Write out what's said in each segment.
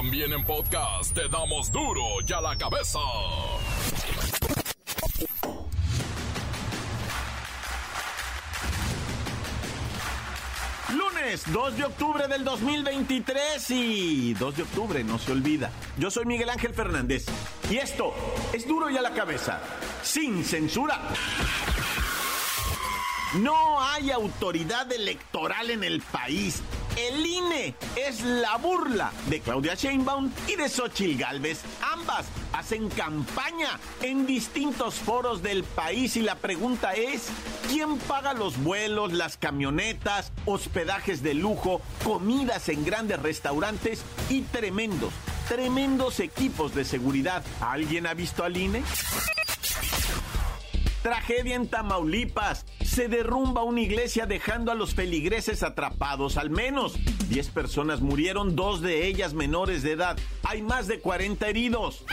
También en podcast te damos duro y a la cabeza. Lunes 2 de octubre del 2023 y 2 de octubre, no se olvida. Yo soy Miguel Ángel Fernández y esto es duro y a la cabeza, sin censura. No hay autoridad electoral en el país. El INE es la burla de Claudia Sheinbaum y de Xochitl Gálvez. Ambas hacen campaña en distintos foros del país y la pregunta es, ¿quién paga los vuelos, las camionetas, hospedajes de lujo, comidas en grandes restaurantes y tremendos, tremendos equipos de seguridad? ¿Alguien ha visto al INE? Tragedia en Tamaulipas. Se derrumba una iglesia dejando a los feligreses atrapados. Al menos 10 personas murieron, dos de ellas menores de edad. Hay más de 40 heridos.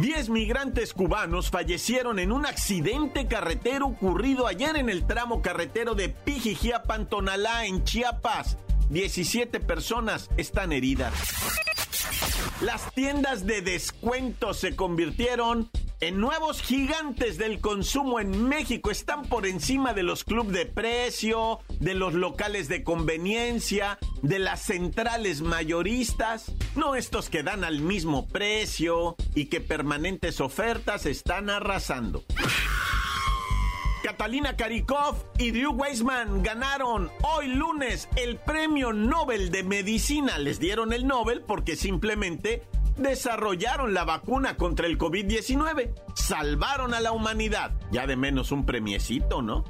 10 migrantes cubanos fallecieron en un accidente carretero ocurrido ayer en el tramo carretero de Pijijiapan-Tonalá, en Chiapas. 17 personas están heridas. Las tiendas de descuento se convirtieron nuevos gigantes del consumo en México. Están por encima de los clubes de precio, de los locales de conveniencia, de las centrales mayoristas. No estos que dan al mismo precio y que permanentes ofertas están arrasando. Catalina Karikov y Drew Weissman ganaron hoy lunes el premio Nobel de Medicina. Les dieron el Nobel porque simplemente desarrollaron la vacuna contra el COVID-19, salvaron a la humanidad. Ya de menos un premiecito, ¿no?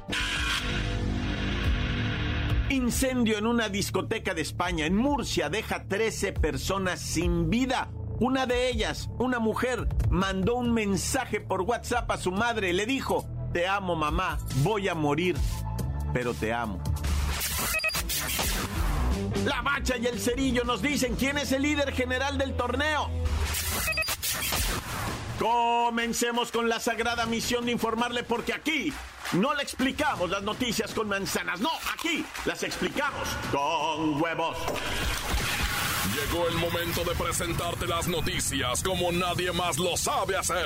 Incendio en una discoteca de España, en Murcia, deja 13 personas sin vida. Una de ellas, una mujer, mandó un mensaje por WhatsApp a su madre. Le dijo, te amo mamá, voy a morir, pero te amo. La Bacha y el Cerillo nos dicen quién es el líder general del torneo. Comencemos con la sagrada misión de informarle porque aquí no le explicamos las noticias con manzanas, no, aquí las explicamos con huevos. Llegó el momento de presentarte las noticias como nadie más lo sabe hacer.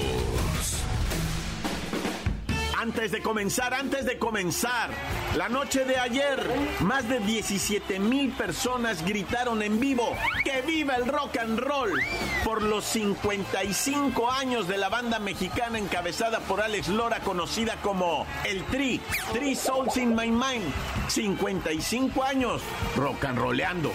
Antes de comenzar, antes de comenzar, la noche de ayer, más de 17 mil personas gritaron en vivo que viva el rock and roll por los 55 años de la banda mexicana encabezada por Alex Lora, conocida como El Tri, Three Souls in My Mind. 55 años rock and rolleando.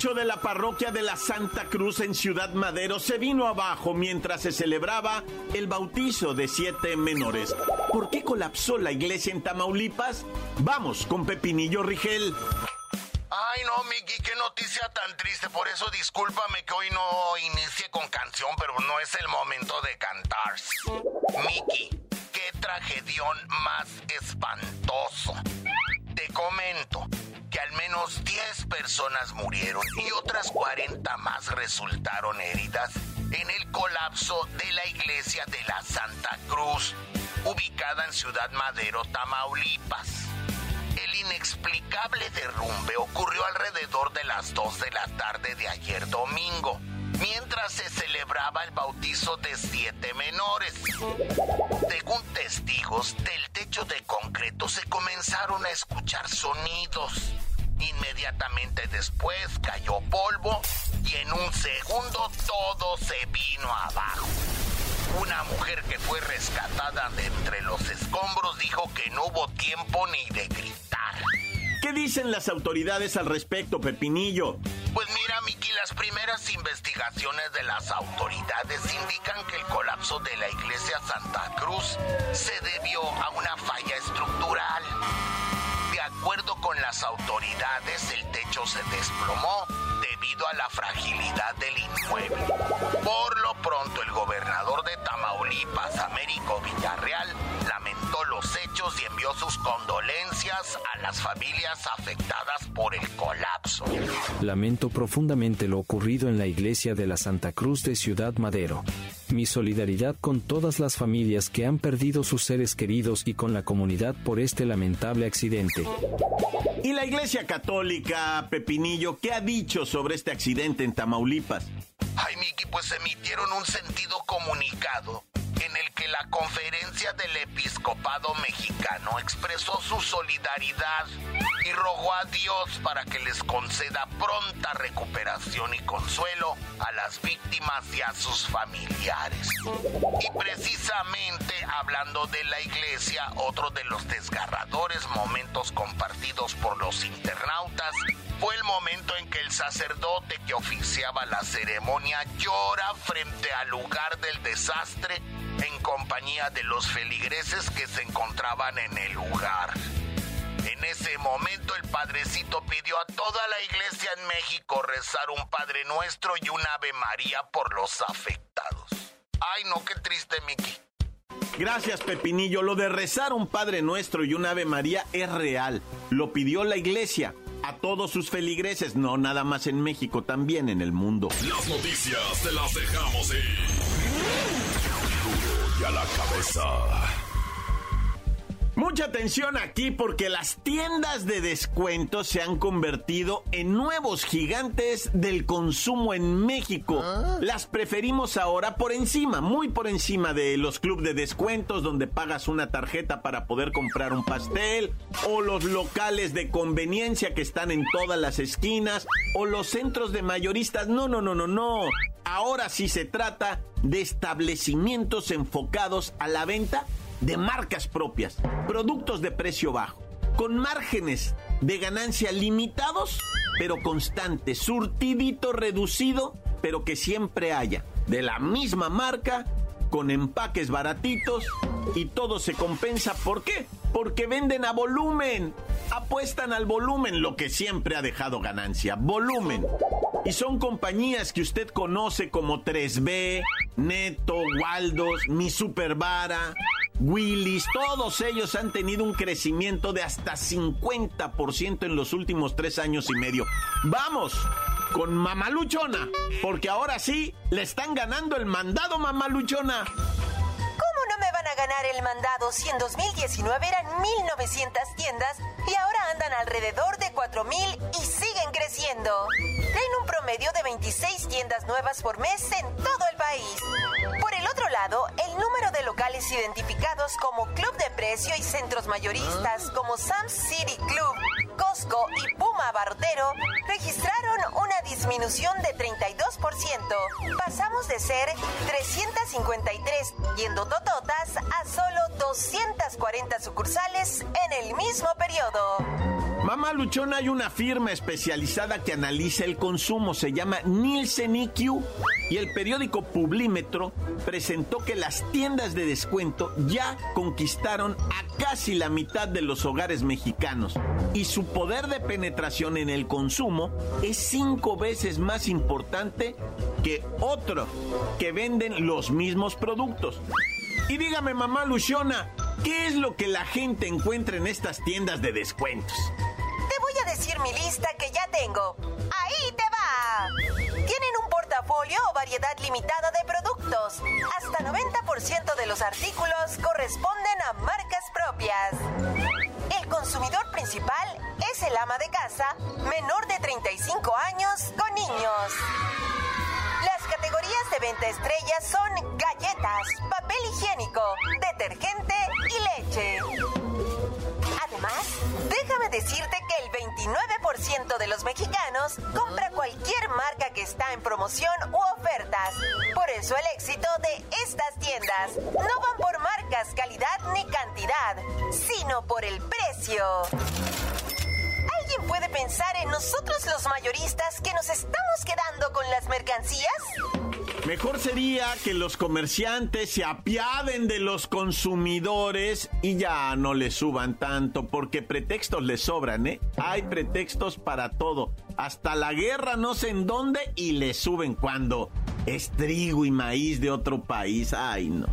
De la parroquia de la Santa Cruz en Ciudad Madero se vino abajo mientras se celebraba el bautizo de siete menores. ¿Por qué colapsó la iglesia en Tamaulipas? Vamos con Pepinillo Rigel. Ay, no, Miki, qué noticia tan triste. Por eso discúlpame que hoy no inicie con canción, pero no es el momento de cantar. Miki, qué tragedión más espantoso. Te comento al menos 10 personas murieron y otras 40 más resultaron heridas en el colapso de la iglesia de la Santa Cruz, ubicada en Ciudad Madero, Tamaulipas. El inexplicable derrumbe ocurrió alrededor de las 2 de la tarde de ayer domingo, mientras se celebraba el bautizo de siete menores. Según testigos, del techo de concreto se comenzaron a escuchar sonidos. Inmediatamente después cayó polvo y en un segundo todo se vino abajo. Una mujer que fue rescatada de entre los escombros dijo que no hubo tiempo ni de gritar. ¿Qué dicen las autoridades al respecto, Pepinillo? Pues mira, Miki, las primeras investigaciones de las autoridades indican que el colapso de la iglesia Santa Cruz se debió a una falla estructural. Con las autoridades, el techo se desplomó debido a la fragilidad del inmueble. Por lo pronto, el gobernador de Tamaulipas, Américo Villarreal, y envió sus condolencias a las familias afectadas por el colapso. Lamento profundamente lo ocurrido en la iglesia de la Santa Cruz de Ciudad Madero. Mi solidaridad con todas las familias que han perdido sus seres queridos y con la comunidad por este lamentable accidente. ¿Y la Iglesia Católica, Pepinillo, qué ha dicho sobre este accidente en Tamaulipas? Ay, Miki, pues emitieron un sentido comunicado en el que la conferencia del episcopado mexicano expresó su solidaridad y rogó a Dios para que les conceda pronta recuperación y consuelo a las víctimas y a sus familiares. Y precisamente hablando de la iglesia, otro de los desgarradores momentos compartidos por los internautas fue el momento en que el sacerdote que oficiaba la ceremonia llora frente al lugar del desastre en compañía de los feligreses que se encontraban en el lugar. En ese momento el padrecito pidió a toda la iglesia en México rezar un Padre Nuestro y un Ave María por los afectados. Ay, no, qué triste, Miki. Gracias, Pepinillo. Lo de rezar un Padre Nuestro y un Ave María es real. Lo pidió la iglesia a todos sus feligreses, no nada más en México, también en el mundo. Las noticias te las dejamos ir. Y a la cabeza. Mucha atención aquí porque las tiendas de descuento se han convertido en nuevos gigantes del consumo en México. Las preferimos ahora por encima, muy por encima de los clubes de descuentos donde pagas una tarjeta para poder comprar un pastel, o los locales de conveniencia que están en todas las esquinas, o los centros de mayoristas. No, no, no, no, no. Ahora sí se trata de establecimientos enfocados a la venta de marcas propias, productos de precio bajo, con márgenes de ganancia limitados, pero constantes, surtidito reducido, pero que siempre haya, de la misma marca, con empaques baratitos y todo se compensa. ¿Por qué? Porque venden a volumen, apuestan al volumen, lo que siempre ha dejado ganancia, volumen. Y son compañías que usted conoce como 3B, Neto, Waldos, Mi Supervara, Willis, todos ellos han tenido un crecimiento de hasta 50% en los últimos tres años y medio. Vamos con Mamaluchona, porque ahora sí le están ganando el mandado Mamaluchona. ¿Cómo no me van a ganar el mandado si en 2019 eran 1.900 tiendas y ahora andan alrededor de 4.000 y siguen creciendo? Traen un promedio de 26 tiendas nuevas por mes en todo el país. Por otro lado, el número de locales identificados como Club de Precio y centros mayoristas como Sam's City Club, Costco y Puma Abarrotero registraron una disminución de 32%. Pasamos de ser 353 yendo tototas a solo 240 sucursales en el mismo periodo. Mamá Luchona, hay una firma especializada que analiza el consumo, se llama Nielsen IQ, y el periódico Publímetro presentó que las tiendas de descuento ya conquistaron a casi la mitad de los hogares mexicanos, y su poder de penetración en el consumo es cinco veces más importante que otro que venden los mismos productos. Y dígame, mamá Luciona, ¿qué es lo que la gente encuentra en estas tiendas de descuentos? Mi lista que ya tengo. Ahí te va. Tienen un portafolio o variedad limitada de productos. Hasta 90% de los artículos corresponden a marcas propias. El consumidor principal es el ama de casa menor de 35 años con niños. Las categorías de venta estrella son galletas, papel higiénico, detergente y leche. 29% de los mexicanos compra cualquier marca que está en promoción u ofertas. Por eso el éxito de estas tiendas no van por marcas, calidad ni cantidad, sino por el precio. ¿Alguien puede pensar en nosotros los mayoristas que nos estamos quedando con las mercancías? Mejor sería que los comerciantes se apiaden de los consumidores y ya no les suban tanto, porque pretextos les sobran, ¿eh? Hay pretextos para todo. Hasta la guerra no sé en dónde y le suben cuando es trigo y maíz de otro país. Ay, no.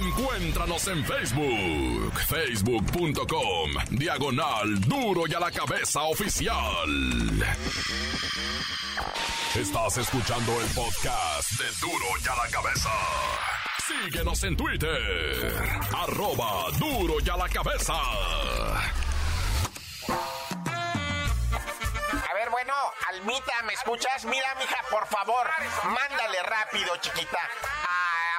Encuéntranos en Facebook, facebook.com, diagonal duro y a la cabeza oficial. Estás escuchando el podcast de Duro y a la cabeza. Síguenos en Twitter, arroba duro y a la cabeza. Almita, ¿me escuchas? Mira, mija, por favor, mándale rápido, chiquita,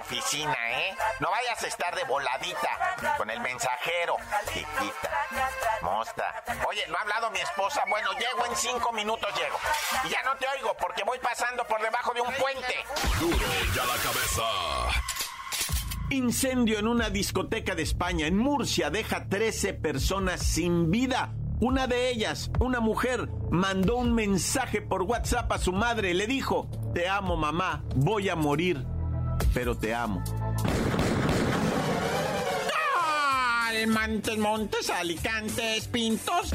oficina, ¿eh? No vayas a estar de voladita con el mensajero, chiquita. Mosta. Oye, no ha hablado mi esposa. Bueno, llego en cinco minutos, llego. Y ya no te oigo porque voy pasando por debajo de un puente. Duro y a la cabeza. Incendio en una discoteca de España, en Murcia, deja 13 personas sin vida. Una de ellas, una mujer, mandó un mensaje por WhatsApp a su madre. Le dijo, te amo mamá, voy a morir, pero te amo. Montes, Montes, Alicantes, Pintos,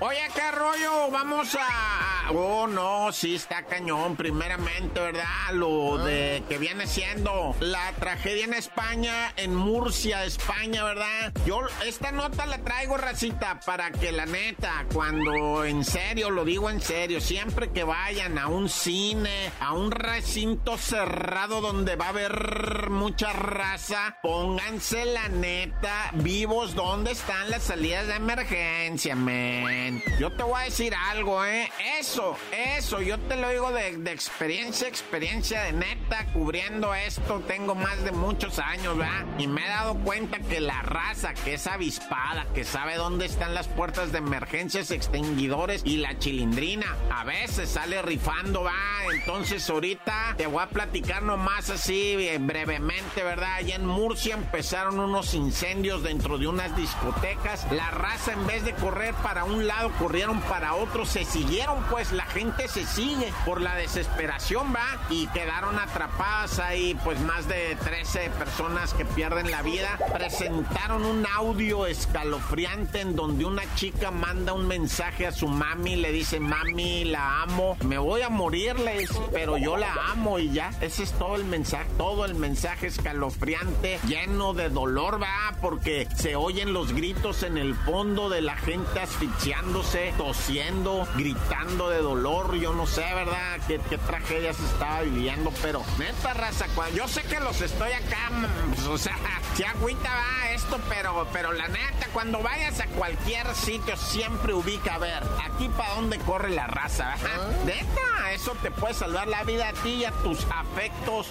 Oye, ¿qué rollo? Vamos a... Oh, no, sí está cañón, primeramente, ¿verdad? Lo de que viene siendo la tragedia en España, en Murcia, España, ¿verdad? Yo esta nota la traigo, racita, para que la neta, cuando en serio, lo digo en serio, siempre que vayan a un cine, a un recinto cerrado donde va a haber mucha raza, pónganse la neta vivos dónde están las salidas de emergencia, men. Yo te voy a decir algo, ¿eh? Eso, eso, yo te lo digo de, experiencia, experiencia de neta, cubriendo esto, tengo más de muchos años, ¿verdad? Y me he dado cuenta que la raza que es avispada, que sabe dónde están las puertas de emergencias, extinguidores y la chilindrina, a veces sale rifando, va. Entonces ahorita te voy a platicar nomás así eh, brevemente, ¿verdad? Allá Murcia empezaron unos incendios dentro de unas discotecas. La raza en vez de correr para un lado, corrieron para otro. Se siguieron, pues la gente se sigue por la desesperación, va. Y quedaron atrapadas ahí, pues más de 13 personas que pierden la vida. Presentaron un audio escalofriante en donde una chica manda un mensaje a su mami, le dice, mami, la amo, me voy a morir, le dice, pero yo la amo y ya. Ese es todo el mensaje, todo el mensaje escalofriante lleno de dolor, va, porque se oyen los gritos en el fondo de la gente asfixiándose, tosiendo, gritando de dolor. Yo no sé, ¿verdad? Qué, qué tragedia se estaba viviendo, pero neta, raza, cuando yo sé que los estoy acá, pues, o sea, si agüita va esto, pero, pero la neta, cuando vayas a cualquier sitio, siempre ubica, a ver, aquí para dónde corre la raza, ¿verdad? Neta, eso te puede salvar la vida a ti y a tus afectos.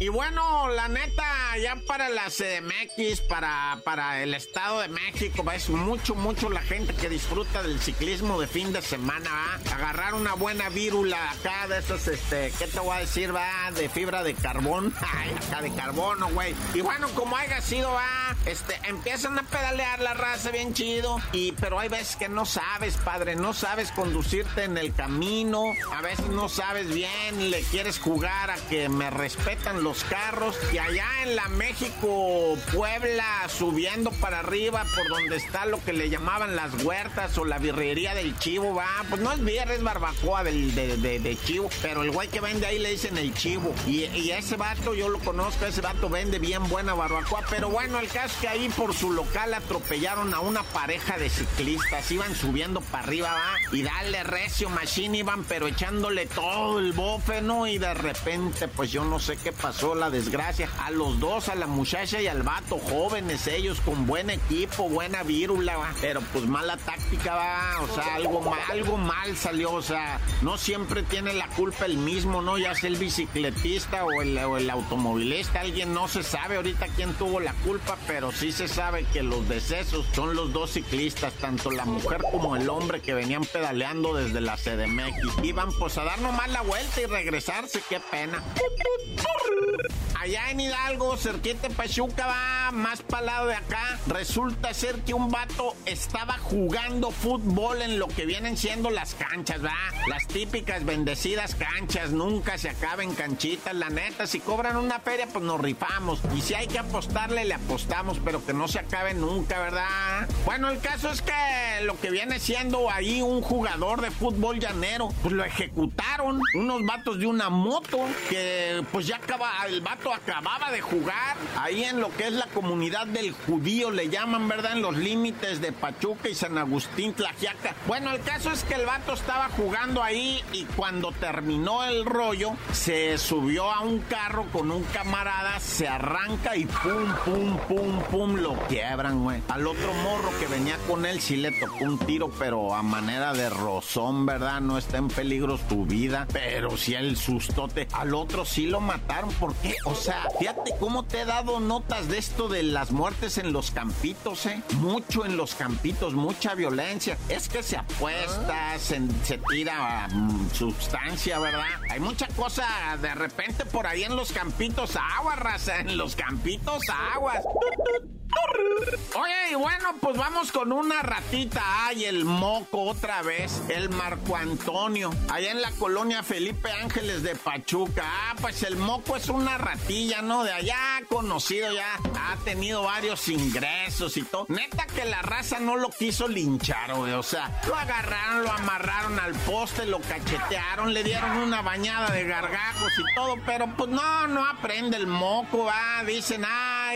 Y bueno, la neta, ya para la CDMX, para, para el Estado de México, es mucho, mucho la gente que disfruta del ciclismo de fin de semana, ¿va? Agarrar una buena vírula acá de esos, este, ¿qué te voy a decir, va? De fibra de carbón, acá de carbono, güey. Y bueno, como haya sido, va, este, empiezan a pedalear la raza bien chido, y, pero hay veces que no sabes, padre, no sabes conducirte en el camino, a veces no sabes bien, le quieres jugar a que me respetan los carros, Y allá en la México, Puebla, subiendo para arriba por donde está lo que le llamaban las huertas o la birrería del chivo, va. Pues no es birra, es barbacoa del, de, de, chivo, pero el güey que vende ahí le dicen el chivo. Y, y ese vato, yo lo conozco, ese vato vende bien buena barbacoa, pero bueno, el caso es que ahí por su local atropellaron a una pareja de ciclistas, iban subiendo para arriba, va, y dale recio machine, iban pero echándole todo el bofe, ¿no? Y de repente, pues yo no sé qué pasó, la desgracia. A los dos, a la muchacha y al vato, jóvenes ellos, con buen equipo, buena vírula, va. Pero pues mala táctica, va. O sea, algo mal, algo mal salió. O sea, no siempre tiene la culpa el mismo, ¿no? Ya sea el bicicletista o el, o el automovilista. Alguien no se sabe ahorita quién tuvo la culpa, pero sí se sabe que los decesos son los dos ciclistas, tanto la mujer como el hombre que venían pedaleando desde la CDMX. Iban pues a dar nomás la vuelta y regresarse, qué pena. Allá en Hidalgo, cerquita de Pachuca, va más para lado de acá. Resulta ser que un vato estaba jugando fútbol en lo que vienen siendo las canchas, va. Las típicas bendecidas canchas, nunca se acaben canchitas, la neta. Si cobran una feria, pues nos rifamos. Y si hay que apostarle, le apostamos, pero que no se acabe nunca, ¿verdad? Bueno, el caso es que lo que viene siendo ahí un jugador de fútbol llanero, pues lo ejecutaron unos vatos de una moto que pues ya acaba, el vato acababa de jugar ahí en lo que es la comunidad del judío, le llaman, ¿verdad? En los límites de Pachuca y San Agustín, Tlajiaca. Bueno, el caso es que el vato estaba jugando ahí y cuando terminó el rollo, se subió a un carro con un camarada, se arranca y pum, pum, pum, pum, lo quiebran, güey. Al otro morro que venía con él sí le tocó un tiro, pero a manera de rozón, ¿verdad? No está en peligro su vida, pero sí el sustote. Al otro sí lo mataron, ¿por qué? O sea, fíjate cómo te he dado notas de esto de las muertes en los campitos, ¿eh? Mucho en los campitos, mucha violencia. Es que se apuesta, se, tira mm, sustancia, ¿verdad? Hay mucha cosa de repente por ahí en los campitos, aguas, raza, en los campitos, aguas. Oye, y bueno, pues vamos con una ratita. Ay, el moco otra vez. El Marco Antonio. Allá en la colonia Felipe Ángeles de Pachuca. Ah, pues el moco es una ratilla, ¿no? De allá conocido ya. Ha tenido varios ingresos y todo. Neta que la raza no lo quiso linchar, güey. O sea, lo agarraron, lo amarraron al poste, lo cachetearon, le dieron una bañada de gargajos y todo. Pero pues no, no aprende el moco, va. Dicen,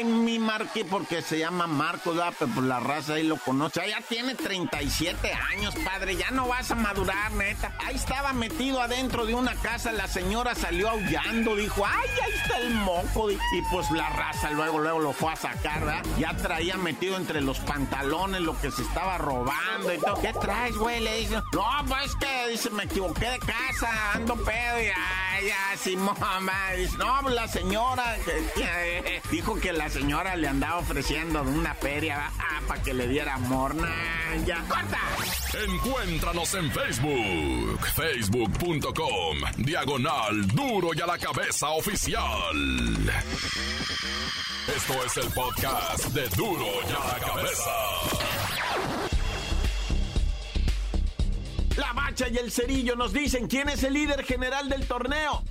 mi Marqui, porque se llama Marcos, ¿verdad? pues la raza ahí lo conoce. Ya tiene 37 años, padre, ya no vas a madurar, neta. Ahí estaba metido adentro de una casa, la señora salió aullando, dijo, ay, ahí está el moco. Y pues la raza luego, luego lo fue a sacar, ¿verdad? Ya traía metido entre los pantalones lo que se estaba robando y todo. ¿Qué traes, güey? Le dice, no, pues que, dice, me equivoqué de casa, ando pedo y ay, ya, sí, mamá. Dice, no, pues la señora, dijo que la señora le andaba ofreciendo de una feria ah, para que le diera amor. ya, corta. Encuéntranos en Facebook, facebook.com, diagonal duro y a la cabeza oficial. Esto es el podcast de duro y a la cabeza. La Bacha y el Cerillo nos dicen quién es el líder general del torneo.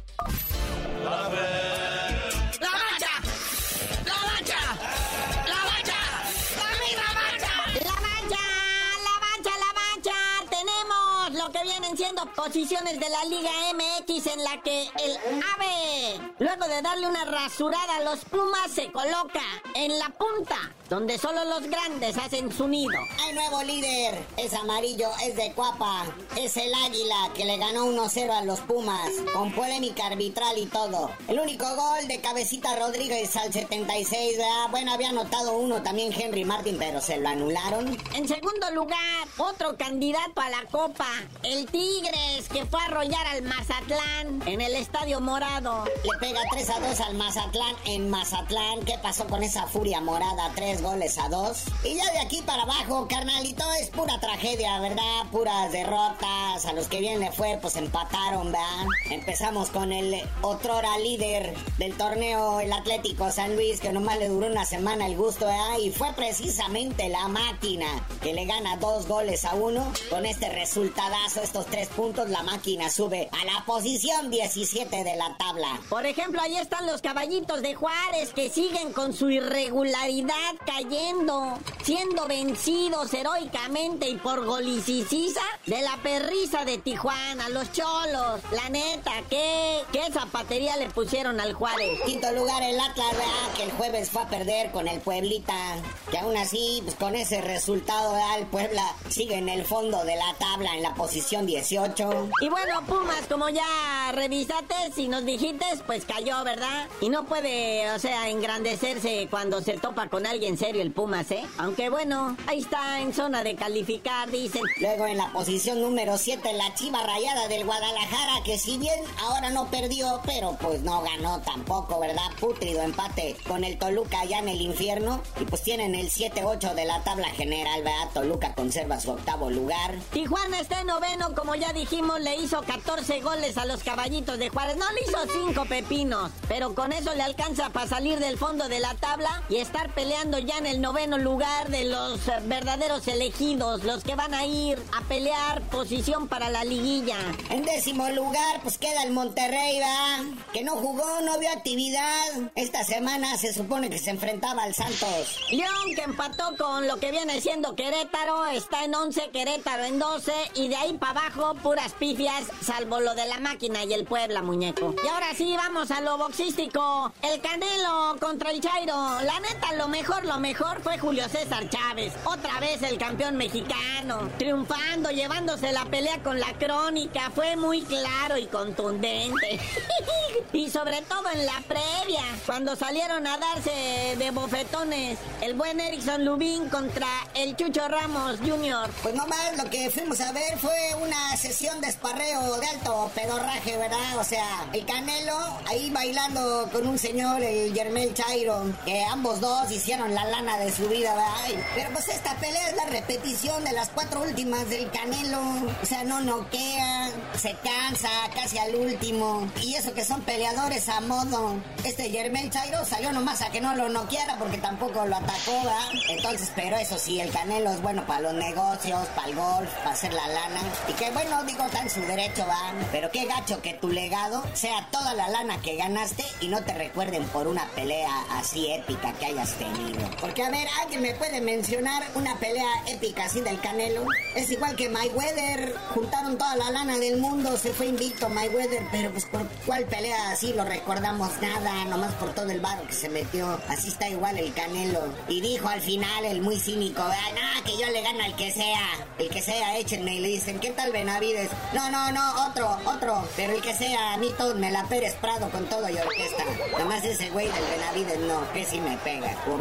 Posiciones de la Liga MX en la que el AVE, luego de darle una rasurada a los Pumas, se coloca en la punta, donde solo los grandes hacen su nido. Hay nuevo líder, es amarillo, es de Cuapa, es el Águila que le ganó 1-0 a los Pumas, con polémica arbitral y todo. El único gol de Cabecita Rodríguez al 76, bueno, había anotado uno también Henry Martin, pero se lo anularon. En segundo lugar, otro candidato a la Copa, el Tigre que fue a arrollar al Mazatlán en el Estadio Morado. Le pega 3 a 2 al Mazatlán en Mazatlán. ¿Qué pasó con esa furia morada? 3 goles a dos. Y ya de aquí para abajo, carnalito, es pura tragedia, ¿verdad? Puras derrotas. A los que bien le fue, pues empataron, ¿verdad? Empezamos con el otrora líder del torneo, el Atlético San Luis, que nomás le duró una semana el gusto, ¿verdad? Y fue precisamente la máquina que le gana dos goles a uno. Con este resultadazo, estos tres puntos, la máquina sube a la posición 17 de la tabla. Por ejemplo, ahí están los caballitos de Juárez que siguen con su irregularidad cayendo, siendo vencidos heroicamente y por golicicisa de la perrisa de Tijuana, los cholos. La neta, ¿qué, qué zapatería le pusieron al Juárez? Quinto lugar el Atlas, ¿verdad? que el jueves fue a perder con el Pueblita. Que aún así, pues con ese resultado, ¿verdad? el Puebla sigue en el fondo de la tabla en la posición 18. Y bueno, Pumas, como ya revisaste, si nos dijiste, pues cayó, ¿verdad? Y no puede, o sea, engrandecerse cuando se topa con alguien serio el Pumas, ¿eh? Aunque bueno, ahí está en zona de calificar, dicen. Luego en la posición número 7, la Chiva Rayada del Guadalajara, que si bien ahora no perdió, pero pues no ganó tampoco, ¿verdad? Putrido empate con el Toluca allá en el infierno. Y pues tienen el 7-8 de la tabla general, ¿verdad? Toluca conserva su octavo lugar. Tijuana está en noveno, como ya dijimos, le hizo 14 goles a los caballitos de Juárez. No le hizo 5 pepinos, pero con eso le alcanza para salir del fondo de la tabla y estar peleando ya en el noveno lugar de los verdaderos elegidos, los que van a ir a pelear posición para la liguilla. En décimo lugar, pues queda el Monterrey, ¿va? Que no jugó, no vio actividad. Esta semana se supone que se enfrentaba al Santos. León, que empató con lo que viene siendo Querétaro, está en 11, Querétaro en 12, y de ahí para abajo, puras pifias, salvo lo de la máquina y el Puebla, muñeco. Y ahora sí, vamos a lo boxístico. El Canelo contra el Chairo. La neta, lo mejor, lo mejor fue Julio César Chávez. Otra vez el campeón mexicano. Triunfando, llevándose la pelea con la crónica. Fue muy claro y contundente. y sobre todo en la previa, cuando salieron a darse de bofetones el buen Erickson Lubín contra el Chucho Ramos Jr. Pues nomás lo que fuimos a ver fue una sesión de esparreo de alto pedorraje, ¿verdad? O sea, el Canelo ahí bailando con un señor, el Germel Chairo, que ambos dos hicieron la lana de su vida, ¿verdad? Pero pues esta pelea es la repetición de las cuatro últimas del Canelo. O sea, no noquea, se cansa casi al último. Y eso que son peleadores a modo. Este Germel Chairo salió nomás a que no lo noqueara porque tampoco lo atacó, ¿verdad? Entonces, pero eso sí, el Canelo es bueno para los negocios, para el golf, para hacer la lana. Y que bueno, digo, está en su derecho, va. Pero qué gacho que tu legado sea toda la lana que ganaste y no te recuerden por una pelea así épica que hayas tenido. Porque a ver, ¿alguien me puede mencionar una pelea épica así del Canelo? Es igual que Mayweather, juntaron toda la lana del mundo, se fue invicto Mayweather, pero pues por cuál pelea así lo recordamos nada, nomás por todo el barro que se metió. Así está igual el Canelo. Y dijo al final el muy cínico, ah, no, que yo le gano al que sea, el que sea, échenme. Y le dicen, ¿qué tal Benavides? No, no, no, otro, otro, pero el que sea, a mí todo me la Pérez Prado con todo y orquesta. Nomás ese güey del Benavides no, que si me pega. O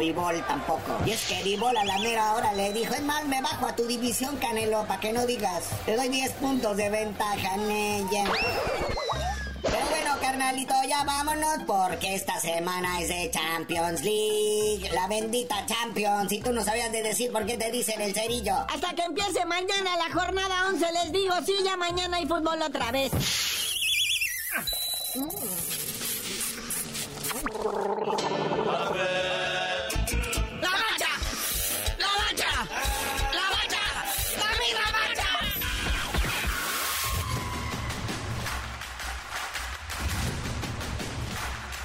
Tampoco. Y es que Vivol a la mera hora le dijo, es más, me bajo a tu división, Canelo, para que no digas. Te doy 10 puntos de ventaja, Nella. Pero bueno, carnalito, ya vámonos porque esta semana es de Champions League. La bendita Champions. Y tú no sabías de decir por qué te dicen el cerillo. Hasta que empiece mañana la jornada 11 les digo, sí, ya mañana hay fútbol otra vez.